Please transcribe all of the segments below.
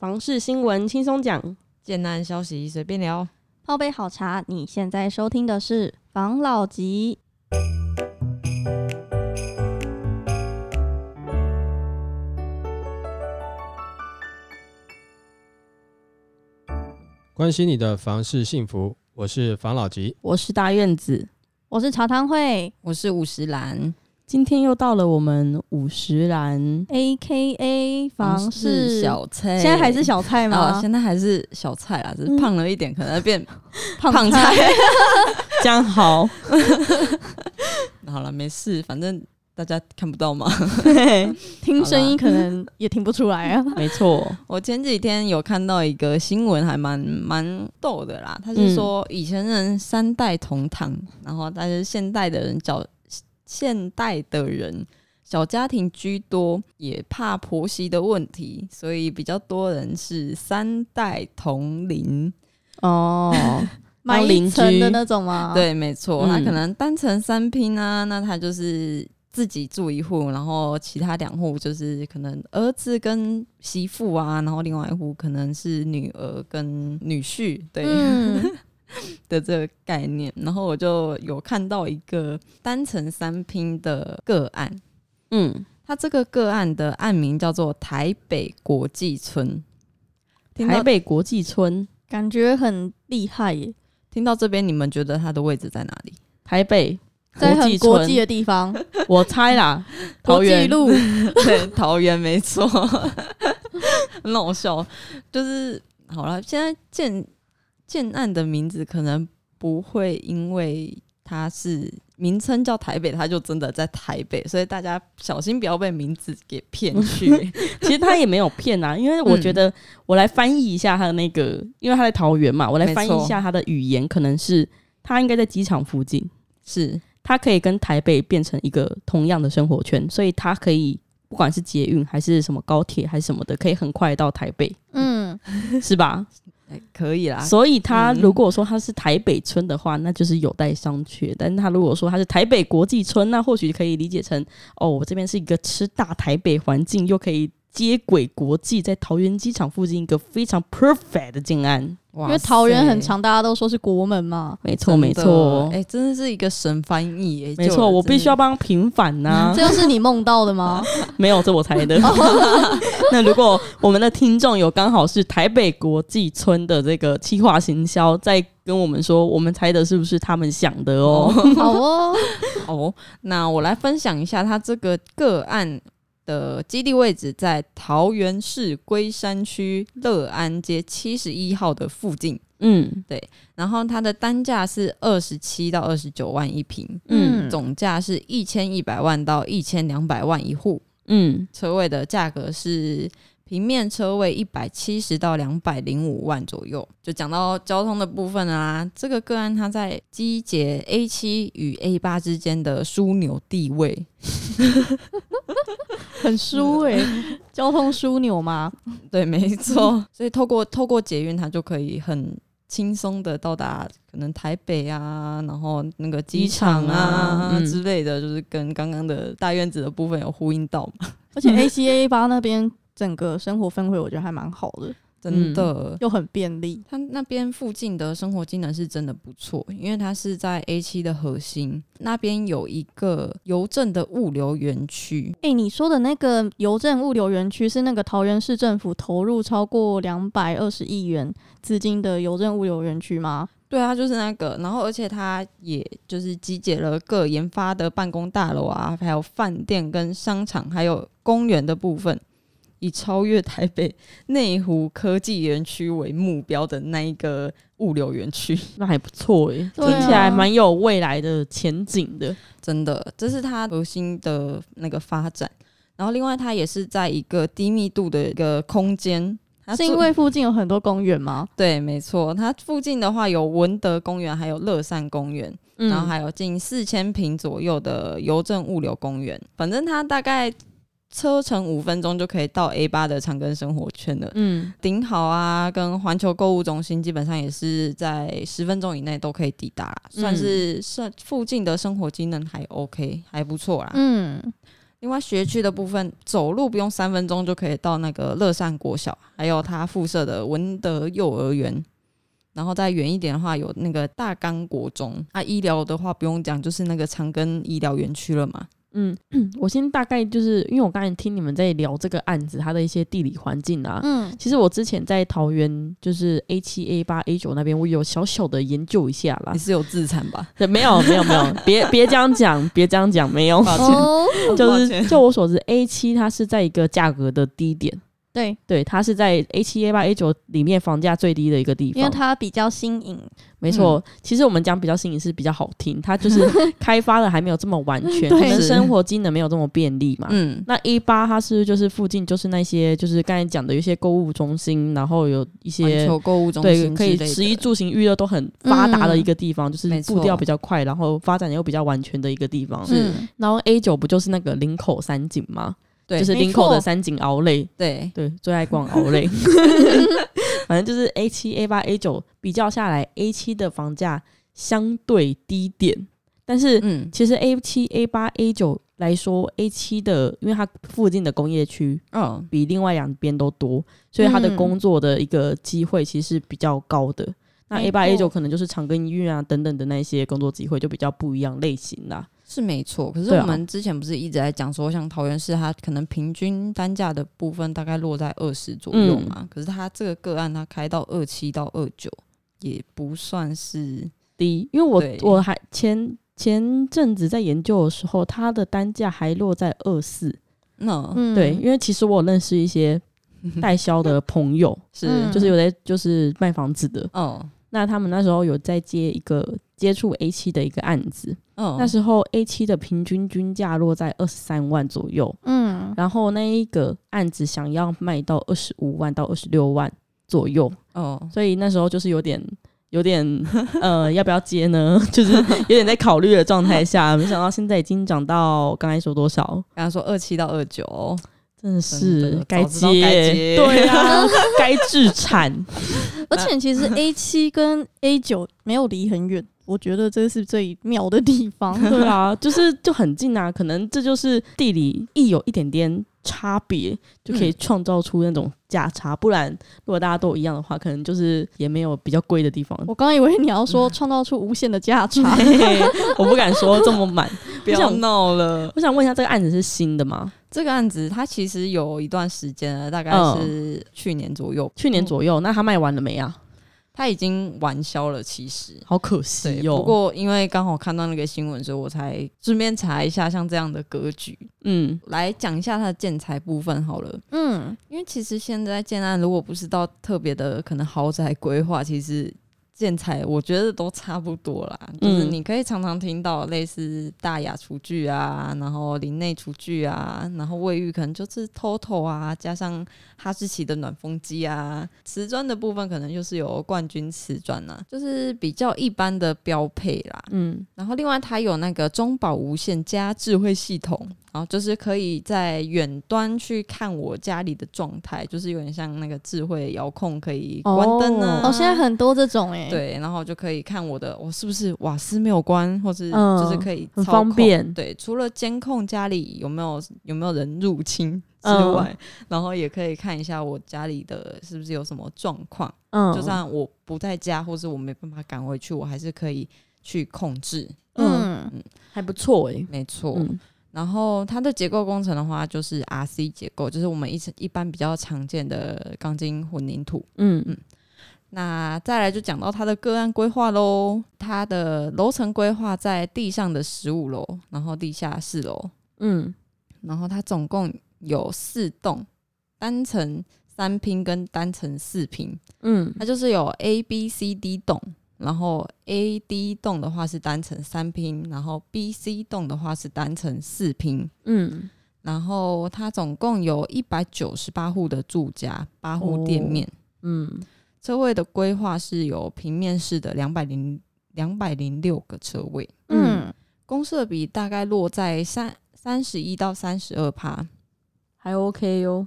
房事新闻轻松讲，建案消息随便聊，泡杯好茶。你现在收听的是房老吉。关心你的房事幸福，我是房老吉，我是大院子，我是茶汤会，我是五十岚。今天又到了我们五十岚，A K A 房事小菜，现在还是小菜吗？哦、现在还是小菜啊，只是胖了一点，嗯、可能变 胖菜，这样好。好了，没事，反正大家看不到嘛，听声音可能也听不出来啊。没错，我前几天有看到一个新闻，还蛮蛮逗的啦。他是说以前人三代同堂，嗯、然后但是现代的人较。现代的人小家庭居多，也怕婆媳的问题，所以比较多人是三代同龄哦，买一层的那种吗？对，没错，那可能单层三拼啊，那他就是自己住一户，然后其他两户就是可能儿子跟媳妇啊，然后另外一户可能是女儿跟女婿，对。嗯 的这个概念，然后我就有看到一个单层三拼的个案，嗯，它这个个案的案名叫做台北国际村。台北国际村感觉很厉害耶。听到这边，你们觉得它的位置在哪里？台北在很国际的地方，我猜啦，桃园路，对，桃园没错，很好笑。就是好了，现在建。建案的名字可能不会因为它是名称叫台北，它就真的在台北，所以大家小心不要被名字给骗去。其实他也没有骗啊，因为我觉得我来翻译一下他的那个，因为他在桃园嘛，我来翻译一下他的语言，可能是他应该在机场附近，是他可以跟台北变成一个同样的生活圈，所以他可以不管是捷运还是什么高铁还是什么的，可以很快到台北，嗯，是吧？欸、可以啦，所以他如果说他是台北村的话，嗯、那就是有待商榷。但是他如果说他是台北国际村，那或许可以理解成，哦，我这边是一个吃大台北环境，又可以接轨国际，在桃园机场附近一个非常 perfect 的静安。因为桃园很长，大家都说是国门嘛。没错，没错。哎、欸，真的是一个神翻译。没错，我必须要帮平反呐、啊。这又是你梦到的吗？没有，这我猜的。那如果我们的听众有刚好是台北国际村的这个企划行销，在跟我们说，我们猜的是不是他们想的哦？好哦，哦，那我来分享一下他这个个案。的基地位置在桃园市龟山区乐安街七十一号的附近，嗯，对。然后它的单价是二十七到二十九万一平，嗯，总价是一千一百万到一千两百万一户，嗯，车位的价格是。平面车位一百七十到两百零五万左右，就讲到交通的部分啊。这个个案它在机捷 A 七与 A 八之间的枢纽地位，很枢哎、欸，交通枢纽吗？对，没错。所以透过透过捷运，它就可以很轻松的到达可能台北啊，然后那个机场啊之类的，就是跟刚刚的大院子的部分有呼应到嘛。而且 A 七 A 八那边。整个生活氛围我觉得还蛮好的，真的、嗯、又很便利。它那边附近的生活机能是真的不错，因为它是在 A 七的核心那边有一个邮政的物流园区。哎、欸，你说的那个邮政物流园区是那个桃园市政府投入超过两百二十亿元资金的邮政物流园区吗？对啊，就是那个。然后而且它也就是集结了各研发的办公大楼啊，还有饭店跟商场，还有公园的部分。以超越台北内湖科技园区为目标的那一个物流园区，那还不错诶、欸，听起来蛮有未来的前景的。真的，这是它核心的那个发展。然后，另外它也是在一个低密度的一个空间，是因为附近有很多公园吗？对，没错，它附近的话有文德公园，还有乐善公园，嗯、然后还有近四千平左右的邮政物流公园。反正它大概。车程五分钟就可以到 A 八的长庚生活圈了。嗯，顶好啊，跟环球购物中心基本上也是在十分钟以内都可以抵达，算是算附近的生活机能还 OK，还不错啦。嗯，另外学区的部分，走路不用三分钟就可以到那个乐善国小，还有它附设的文德幼儿园。然后再远一点的话，有那个大冈国中。啊，医疗的话不用讲，就是那个长庚医疗园区了嘛。嗯，我先大概就是因为我刚才听你们在聊这个案子，它的一些地理环境啊。嗯，其实我之前在桃园，就是 A 七、A 八、A 九那边，我有小小的研究一下啦。你是有自残吧？对，没有，没有，没有，别别这样讲，别这样讲，没有。抱歉，就是就我所知，A 七它是在一个价格的低点。对对，它是在 A 七、A 八、A 九里面房价最低的一个地方，因为它比较新颖。没错，嗯、其实我们讲比较新颖是比较好听，它就是 开发的还没有这么完全，可能生活机能没有这么便利嘛。嗯，那 A 八它是就是附近就是那些就是刚才讲的有一些购物中心，然后有一些购物中心，对，可以食衣住行娱乐都很发达的一个地方，嗯、就是步调比较快，然后发展又比较完全的一个地方。是，然后 A 九不就是那个林口三井吗？对，就是林口的三井奥莱，对对，最爱逛奥莱。反正就是 A 七、A 八、A 九比较下来，A 七的房价相对低点，但是嗯，其实 A 七、A 八、A 九来说，A 七的因为它附近的工业区嗯比另外两边都多，所以它的工作的一个机会其实是比较高的。嗯、那 A 八、A 九可能就是长庚医院啊等等的那些工作机会就比较不一样类型啦。是没错，可是我们之前不是一直在讲说，像桃园市它可能平均单价的部分大概落在二十左右嘛，嗯、可是它这个个案它开到二七到二九，也不算是低，因为我我还前前阵子在研究的时候，它的单价还落在二四，那对，因为其实我有认识一些 代销的朋友，是。就是有在就是卖房子的，哦，那他们那时候有在接一个。接触 A 七的一个案子，嗯，那时候 A 七的平均均价落在二十三万左右，嗯，然后那一个案子想要卖到二十五万到二十六万左右，哦，所以那时候就是有点有点 呃，要不要接呢？就是有点在考虑的状态下，没想到现在已经涨到刚才说多少？刚才说二七到二九，真的是该接，对啊，该置产。而且其实 A 七跟 A 九没有离很远。我觉得这是最妙的地方，对啊，就是就很近啊，可能这就是地理一有一点点差别，就可以创造出那种价差。嗯、不然，如果大家都一样的话，可能就是也没有比较贵的地方。我刚刚以为你要说创造出无限的价差，我不敢说这么满，不要闹了。我想问一下，这个案子是新的吗？这个案子它其实有一段时间了，大概是去年左右。嗯、去年左右，那它卖完了没啊？它已经玩消了，其实好可惜哟。不过因为刚好看到那个新闻，所以我才顺便查一下像这样的格局。嗯，来讲一下它的建材部分好了。嗯，因为其实现在建案如果不是到特别的可能豪宅规划，其实。建材我觉得都差不多啦，就是你可以常常听到类似大雅厨具啊，然后林内厨具啊，然后卫浴可能就是 TOTO 啊，加上哈士奇的暖风机啊，瓷砖的部分可能就是有冠军瓷砖啊，就是比较一般的标配啦。嗯，然后另外它有那个中保无线加智慧系统。然后就是可以在远端去看我家里的状态，就是有点像那个智慧遥控，可以关灯呢。哦，现在很多这种哎。对，然后就可以看我的，我是不是瓦斯没有关，或是就是可以方便。对，除了监控家里有没有有没有人入侵之外，然后也可以看一下我家里的是不是有什么状况。嗯，就算我不在家，或是我没办法赶回去，我还是可以去控制。嗯，还不错哎，没错。然后它的结构工程的话，就是 RC 结构，就是我们一一般比较常见的钢筋混凝土。嗯嗯。那再来就讲到它的个案规划喽。它的楼层规划在地上的十五楼，然后地下四楼。嗯。然后它总共有四栋，单层三拼跟单层四拼。嗯。它就是有 A、B、C、D 栋。然后 A、D 栋的话是单层三拼，然后 B、C 栋的话是单层四拼。嗯，然后它总共有一百九十八户的住家，八户店面。哦、嗯，车位的规划是有平面式的两百零两百零六个车位。嗯，公设比大概落在三三十一到三十二趴，还 OK 哟，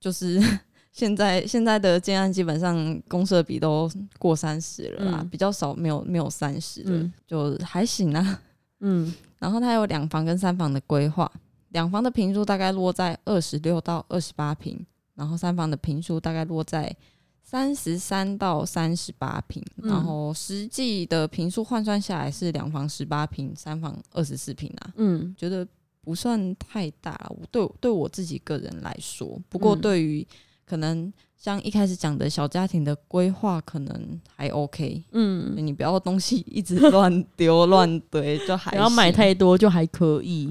就是。现在现在的建案基本上公设比都过三十了啦，嗯、比较少没有没有三十的，嗯、就还行啊。嗯，然后它有两房跟三房的规划，两房的平数大概落在二十六到二十八坪，然后三房的平数大概落在三十三到三十八平，然后实际的平数换算下来是两房十八平，三房二十四平啊。嗯，觉得不算太大，对对我自己个人来说，不过对于可能。像一开始讲的小家庭的规划可能还 OK，嗯，你不要东西一直乱丢乱堆，就还 不要买太多就还可以。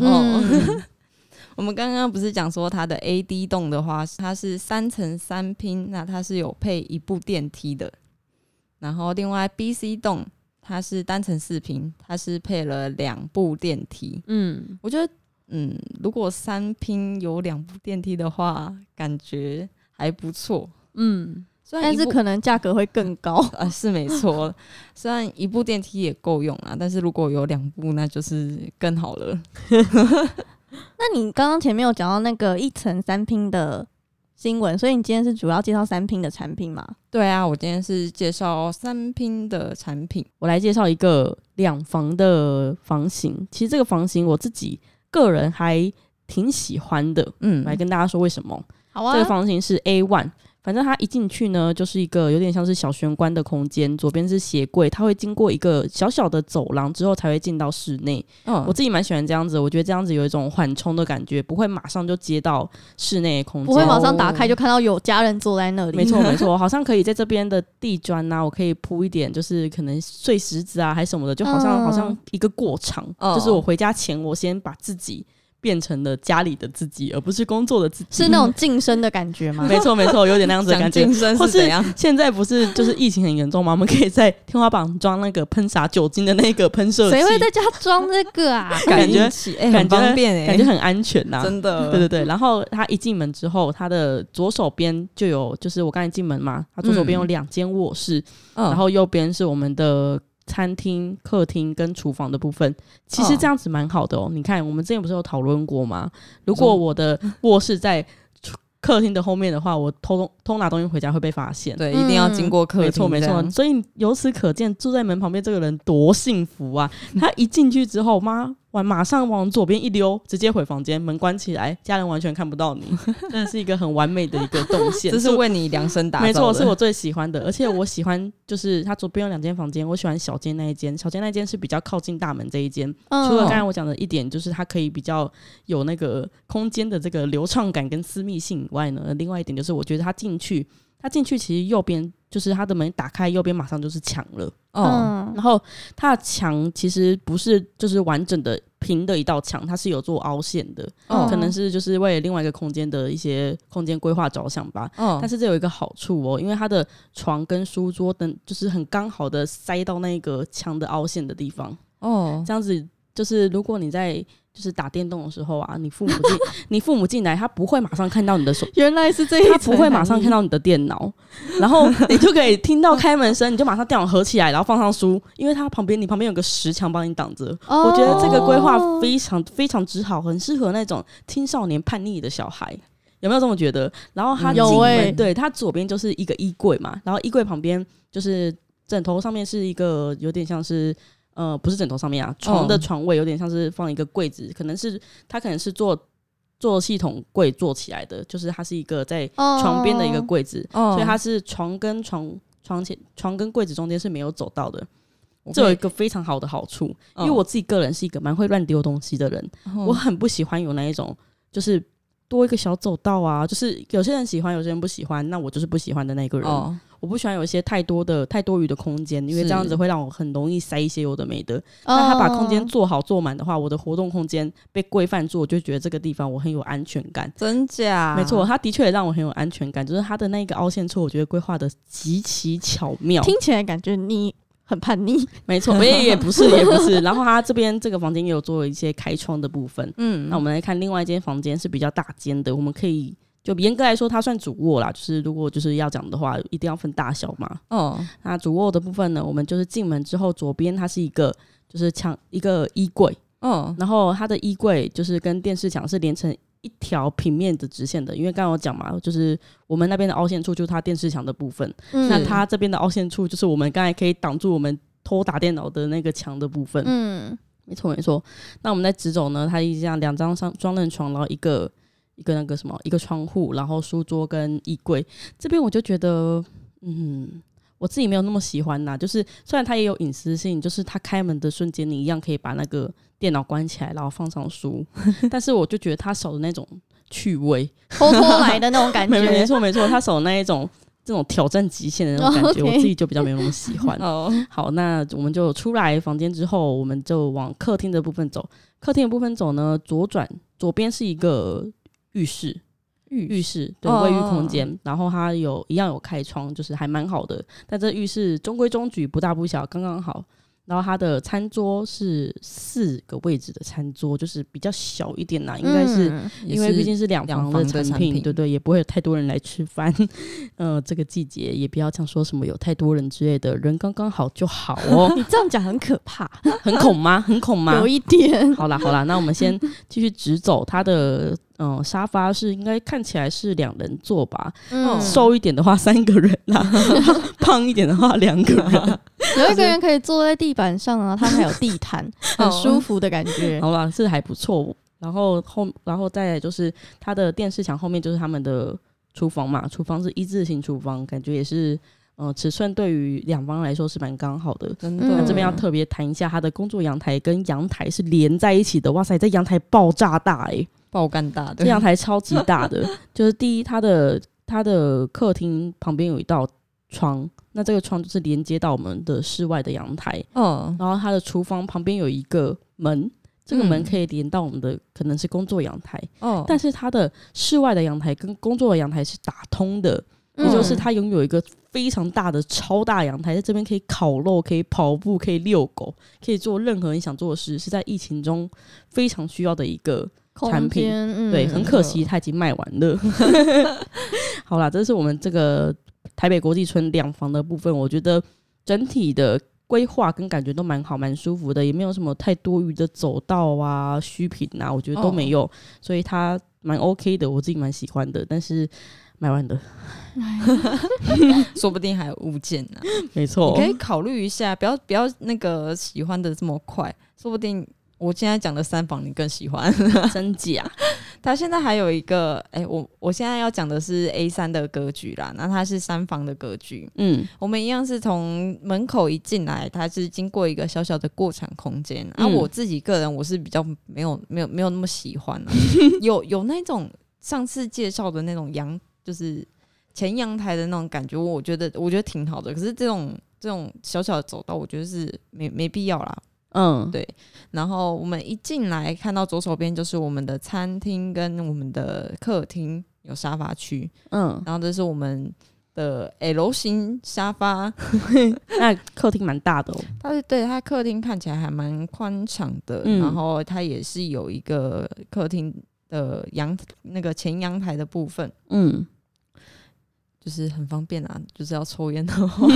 我们刚刚不是讲说它的 AD 栋的话，它是三层三拼，那它是有配一部电梯的。然后另外 BC 栋它是单层四拼，它是配了两部电梯。嗯，我觉得，嗯，如果三拼有两部电梯的话，感觉还不错。嗯，但是可能价格会更高 啊，是没错。虽然一部电梯也够用啊，但是如果有两部，那就是更好了。那你刚刚前面有讲到那个一层三拼的新闻，所以你今天是主要介绍三拼的产品吗？对啊，我今天是介绍三拼的产品。我来介绍一个两房的房型，其实这个房型我自己个人还挺喜欢的。嗯，来跟大家说为什么？好啊，这个房型是 A one。反正它一进去呢，就是一个有点像是小玄关的空间，左边是鞋柜，它会经过一个小小的走廊之后才会进到室内。嗯，我自己蛮喜欢这样子，我觉得这样子有一种缓冲的感觉，不会马上就接到室内的空间，不会马上打开就看到有家人坐在那里。没错没错，好像可以在这边的地砖呐、啊，我可以铺一点，就是可能碎石子啊，还是什么的，就好像、嗯、好像一个过场，嗯、就是我回家前，我先把自己。变成了家里的自己，而不是工作的自己，是那种晋升的感觉吗？没错，没错，有点那样子的感觉。晋升是怎样？现在不是就是疫情很严重吗？我们可以在天花板装那个喷洒酒精的那个喷射器。谁会在家装这个啊？感觉哎，很方便哎，感觉很安全呐，真的。对对对，然后他一进门之后，他的左手边就有，就是我刚才进门嘛，他左手边有两间卧室，然后右边是我们的。餐厅、客厅跟厨房的部分，其实这样子蛮好的哦。哦，你看，我们之前不是有讨论过吗？如果我的 卧室在客厅的后面的话，我偷偷拿东西回家会被发现。对，一定要经过客厅。没错，没错。所以由此可见，住在门旁边这个人多幸福啊！他一进去之后，妈。往马上往左边一溜，直接回房间，门关起来，家人完全看不到你，真的是一个很完美的一个动线。这是为你量身打造的，没错，是我最喜欢的。而且我喜欢，就是它左边有两间房间，我喜欢小间那一间，小间那一间是比较靠近大门这一间。嗯、除了刚才我讲的一点，就是它可以比较有那个空间的这个流畅感跟私密性以外呢，另外一点就是我觉得它进去，它进去其实右边。就是他的门打开，右边马上就是墙了。哦，然后它的墙其实不是就是完整的平的一道墙，它是有做凹陷的。哦，可能是就是为了另外一个空间的一些空间规划着想吧。嗯，但是这有一个好处哦，因为它的床跟书桌等就是很刚好的塞到那个墙的凹陷的地方。哦，这样子就是如果你在。就是打电动的时候啊，你父母进，你父母进来，他不会马上看到你的手，原来是这样，他不会马上看到你的电脑，然后你就可以听到开门声，你就马上电脑合起来，然后放上书，因为他旁边，你旁边有个石墙帮你挡着。哦、我觉得这个规划非常非常之好，很适合那种青少年叛逆的小孩，有没有这么觉得？然后他进门，欸、对，他左边就是一个衣柜嘛，然后衣柜旁边就是枕头上面是一个有点像是。呃，不是枕头上面啊，床的床位有点像是放一个柜子，哦、可能是它可能是做做系统柜做起来的，就是它是一个在床边的一个柜子，哦、所以它是床跟床床前床跟柜子中间是没有走道的，这有一个非常好的好处，因为我自己个人是一个蛮会乱丢东西的人，哦、我很不喜欢有那一种就是多一个小走道啊，就是有些人喜欢，有些人不喜欢，那我就是不喜欢的那个人。哦我不喜欢有一些太多的、太多余的空间，因为这样子会让我很容易塞一些有的没的。那他把空间做好做满的话，我的活动空间被规范住，我就觉得这个地方我很有安全感。真假？没错，他的确也让我很有安全感，就是他的那个凹陷处，我觉得规划的极其巧妙。听起来感觉你很叛逆。没错，也也不是，也不是。然后他这边这个房间也有做了一些开窗的部分。嗯，那我们来看另外一间房间是比较大间的，我们可以。就严格来说，它算主卧啦。就是如果就是要讲的话，一定要分大小嘛。哦，那主卧的部分呢，我们就是进门之后，左边它是一个就是墙一个衣柜。哦，然后它的衣柜就是跟电视墙是连成一条平面的直线的。因为刚刚我讲嘛，就是我们那边的凹陷处就是它电视墙的部分，嗯、那它这边的凹陷处就是我们刚才可以挡住我们偷打电脑的那个墙的部分。嗯。没错没错。那我们在直走呢，它一样两张双双人床，然后一个一个那个什么，一个窗户，然后书桌跟衣柜。这边我就觉得，嗯。我自己没有那么喜欢呐，就是虽然它也有隐私性，就是它开门的瞬间，你一样可以把那个电脑关起来，然后放上书，但是我就觉得他少的那种趣味，偷偷来的那种感觉，没 错没错，他少的那一种这种挑战极限的那种感觉，我自己就比较没有那么喜欢。哦，好，那我们就出来房间之后，我们就往客厅的部分走。客厅的部分走呢，左转左边是一个浴室。浴浴室对卫浴空间，哦，然后它有一样有开窗，就是还蛮好的。但这浴室中规中矩，不大不小，刚刚好。然后它的餐桌是四个位置的餐桌，就是比较小一点啦，应该是、嗯、因为毕竟是两房的产品，对对，也不会有太多人来吃饭。呃，这个季节也不要像说什么有太多人之类的，人刚刚好就好哦。你这样讲很可怕，很恐吗？很恐吗？有一点。好啦好啦，那我们先继续直走。它的嗯、呃、沙发是应该看起来是两人座吧？嗯，瘦一点的话三个人啦，胖一点的话两个人。有一个人可以坐在地板上啊，他还有地毯，很舒服的感觉。好吧，是还不错。然后后，然后再来就是他的电视墙后面就是他们的厨房嘛，厨房是一字型厨房，感觉也是，呃，尺寸对于两方来说是蛮刚好的。真的，那这边要特别谈一下，他的工作阳台跟阳台是连在一起的。哇塞，这阳台爆炸大哎、欸，爆干大的，这阳台超级大的。就是第一，他的他的客厅旁边有一道窗。那这个窗就是连接到我们的室外的阳台，嗯，然后它的厨房旁边有一个门，这个门可以连到我们的可能是工作阳台，哦，但是它的室外的阳台跟工作的阳台是打通的，也就是它拥有一个非常大的超大阳台，在这边可以烤肉，可以跑步，可以遛狗，可以做任何你想做的事，是在疫情中非常需要的一个产品，对，很可惜它已经卖完了。好啦，这是我们这个。台北国际村两房的部分，我觉得整体的规划跟感觉都蛮好，蛮舒服的，也没有什么太多余的走道啊、虚品啊，我觉得都没有，哦、所以它蛮 OK 的，我自己蛮喜欢的。但是买完的，说不定还有物件呢。没错，你可以考虑一下，不要不要那个喜欢的这么快，说不定。我现在讲的三房你更喜欢，真假？它现在还有一个，哎、欸，我我现在要讲的是 A 三的格局啦，那它是三房的格局，嗯，我们一样是从门口一进来，它是经过一个小小的过场空间，那、我自己个人我是比较没有没有没有那么喜欢、啊，有有那种上次介绍的那种阳，就是前阳台的那种感觉，我觉得我觉得挺好的，可是这种这种小小的走道，我觉得是没没必要啦。嗯，对。然后我们一进来看到左手边就是我们的餐厅跟我们的客厅有沙发区，嗯，然后这是我们的 L 型沙发，那客厅蛮大的哦。它是对它客厅看起来还蛮宽敞的，嗯，然后它也是有一个客厅的阳那个前阳台的部分，嗯。就是很方便啊，就是要抽烟的话，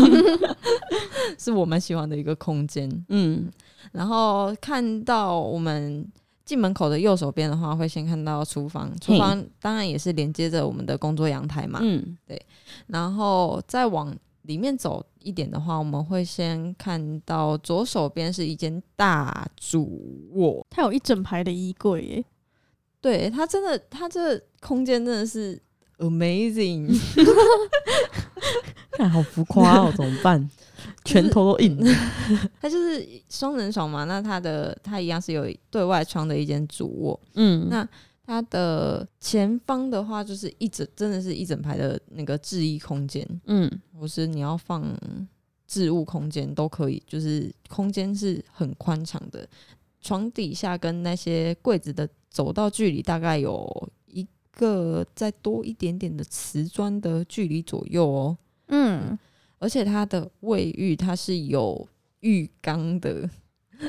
是我蛮喜欢的一个空间。嗯，然后看到我们进门口的右手边的话，会先看到厨房，厨房当然也是连接着我们的工作阳台嘛。嗯，对。然后再往里面走一点的话，我们会先看到左手边是一间大主卧，它有一整排的衣柜耶。对，它真的，它这空间真的是。Amazing，看好浮夸哦，怎么办？拳头都硬。它就是双人床嘛，那它的它一样是有对外窗的一间主卧。嗯，那它的前方的话，就是一整真的是一整排的那个置衣空间。嗯，或是你要放置物空间都可以，就是空间是很宽敞的。床底下跟那些柜子的走道距离大概有。个再多一点点的瓷砖的距离左右哦，嗯，而且它的卫浴它是有浴缸的，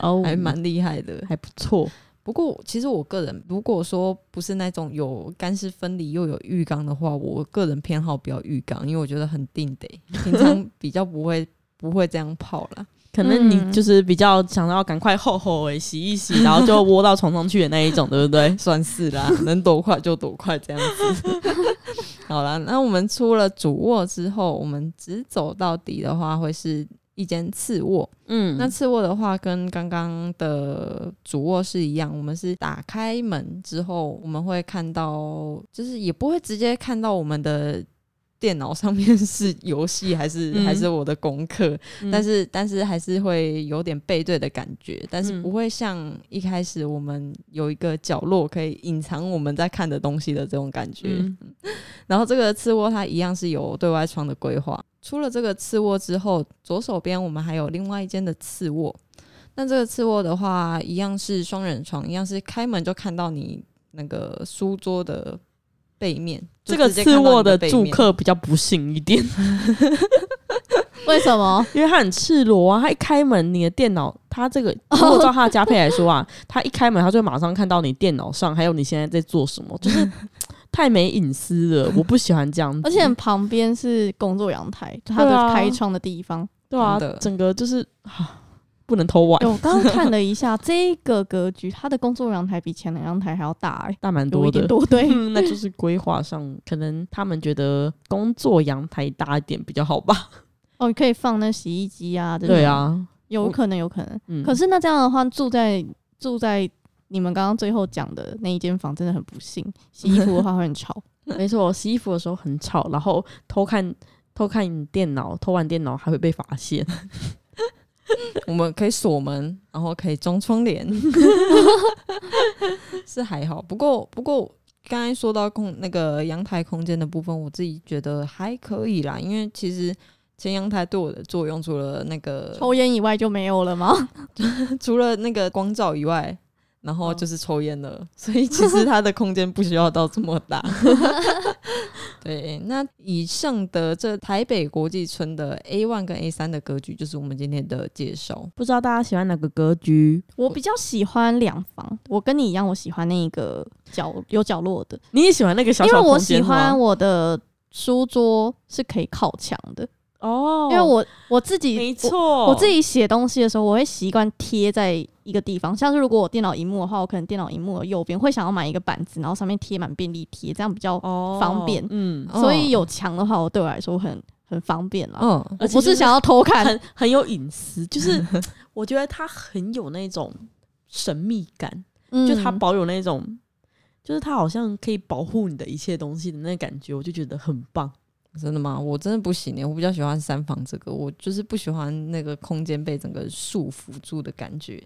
哦，还蛮厉害的，还不错。不过其实我个人如果说不是那种有干湿分离又有浴缸的话，我个人偏好不要浴缸，因为我觉得很定得，平常比较不会不会这样泡啦。可能你就是比较想要赶快后后诶洗一洗，然后就窝到床上去的那一种，对不对？算是啦，能躲快就躲快这样子。好了，那我们出了主卧之后，我们直走到底的话，会是一间次卧。嗯，那次卧的话，跟刚刚的主卧室一样，我们是打开门之后，我们会看到，就是也不会直接看到我们的。电脑上面是游戏还是、嗯、还是我的功课？嗯、但是但是还是会有点背对的感觉，但是不会像一开始我们有一个角落可以隐藏我们在看的东西的这种感觉。嗯、然后这个次卧它一样是有对外窗的规划。出了这个次卧之后，左手边我们还有另外一间的次卧。那这个次卧的话，一样是双人床，一样是开门就看到你那个书桌的。背面这个次卧的住客比较不幸一点，为什么？因为他很赤裸啊！他一开门，你的电脑，他这个 如果照他的加配来说啊，他一开门，他就会马上看到你电脑上还有你现在在做什么，就是太没隐私了。我不喜欢这样子，而且旁边是工作阳台，他的开窗的地方，对啊，整个就是不能偷玩。我刚刚看了一下 这个格局，它的工作阳台比前两阳台还要大，欸，大蛮多的。多对，那就是规划上可能他们觉得工作阳台大一点比较好吧。哦，你可以放那洗衣机啊，对啊，有可能，有可能。嗯，可是那这样的话，住在住在你们刚刚最后讲的那一间房真的很不幸，洗衣服的话会很吵。没错，洗衣服的时候很吵，然后偷看偷看电脑，偷玩电脑还会被发现。我们可以锁门，然后可以装窗帘，是还好。不过，不过刚才说到空那个阳台空间的部分，我自己觉得还可以啦。因为其实前阳台对我的作用，除了那个抽烟以外就没有了吗？除了那个光照以外。然后就是抽烟了，哦、所以其实它的空间不需要到这么大。对，那以上的这台北国际村的 A one 跟 A 三的格局，就是我们今天的介绍。不知道大家喜欢哪个格局？我比较喜欢两房，我跟你一样，我喜欢那个角有角落的。你也喜欢那个小小？因为我喜欢我的书桌是可以靠墙的。哦，因为我我自己没错，我自己写东西的时候，我会习惯贴在一个地方。像是如果我电脑荧幕的话，我可能电脑荧幕的右边会想要买一个板子，然后上面贴满便利贴，这样比较方便。哦、嗯，所以有墙的话，我对我来说很很方便了。嗯，我不是想要偷看，很很有隐私，就是 我觉得它很有那种神秘感，嗯、就它保有那种，就是它好像可以保护你的一切东西的那感觉，我就觉得很棒。真的吗？我真的不行耶，我比较喜欢三房这个，我就是不喜欢那个空间被整个束缚住的感觉，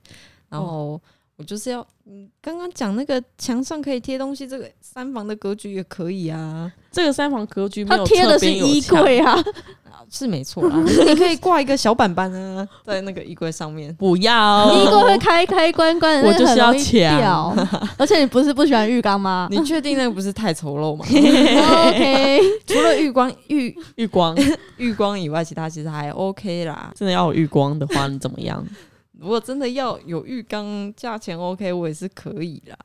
然后我就是要，你刚刚讲那个墙上可以贴东西，这个三房的格局也可以啊。这个三房格局它贴的是衣柜 啊。是没错啦，你可以挂一个小板板啊，在那个衣柜上面。不要，衣柜会开开关关，我就是要墙。而且你不是不喜欢浴缸吗？你确定那个不是太丑陋吗？OK，除了浴光浴浴光浴光以外，其他其实还 OK 啦。真的要有浴光的话，你怎么样？如果真的要有浴缸，价钱 OK，我也是可以啦。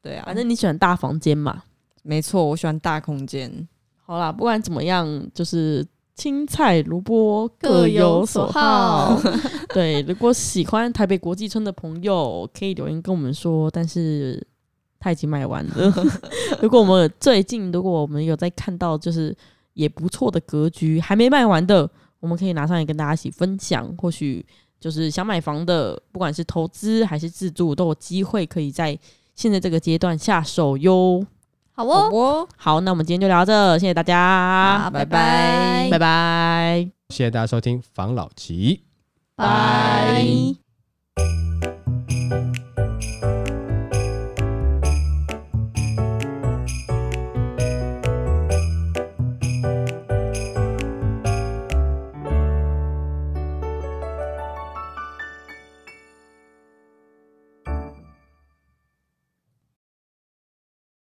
对啊，反正你喜欢大房间嘛。没错，我喜欢大空间。好啦，不管怎么样，就是。青菜萝卜各有所好，对。如果喜欢台北国际村的朋友，可以留言跟我们说。但是他已经卖完了。如果我们最近，如果我们有在看到就是也不错的格局还没卖完的，我们可以拿上来跟大家一起分享。或许就是想买房的，不管是投资还是自住，都有机会可以在现在这个阶段下手哟。好哦，好，那我们今天就聊到这，谢谢大家，拜拜，拜拜，谢谢大家收听房老吉，拜。